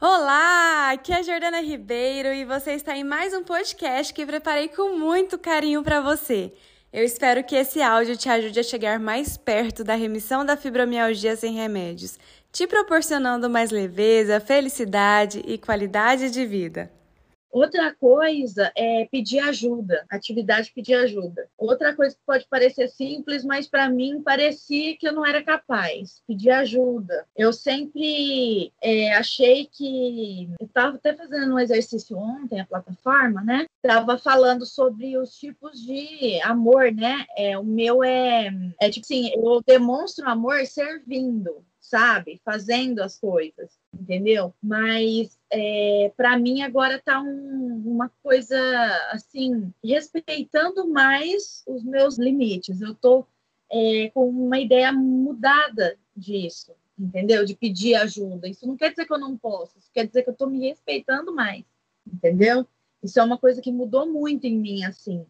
Olá, aqui é a Jordana Ribeiro e você está em mais um podcast que preparei com muito carinho para você. Eu espero que esse áudio te ajude a chegar mais perto da remissão da fibromialgia sem remédios, te proporcionando mais leveza, felicidade e qualidade de vida. Outra coisa é pedir ajuda, atividade pedir ajuda. Outra coisa que pode parecer simples, mas para mim parecia que eu não era capaz. Pedir ajuda. Eu sempre é, achei que. Eu estava até fazendo um exercício ontem, a plataforma, né? Estava falando sobre os tipos de amor, né? É, o meu é, é tipo assim: eu demonstro amor servindo sabe? Fazendo as coisas, entendeu? Mas é, para mim agora tá um, uma coisa assim, respeitando mais os meus limites. Eu tô é, com uma ideia mudada disso, entendeu? De pedir ajuda. Isso não quer dizer que eu não posso, isso quer dizer que eu tô me respeitando mais, entendeu? Isso é uma coisa que mudou muito em mim, assim.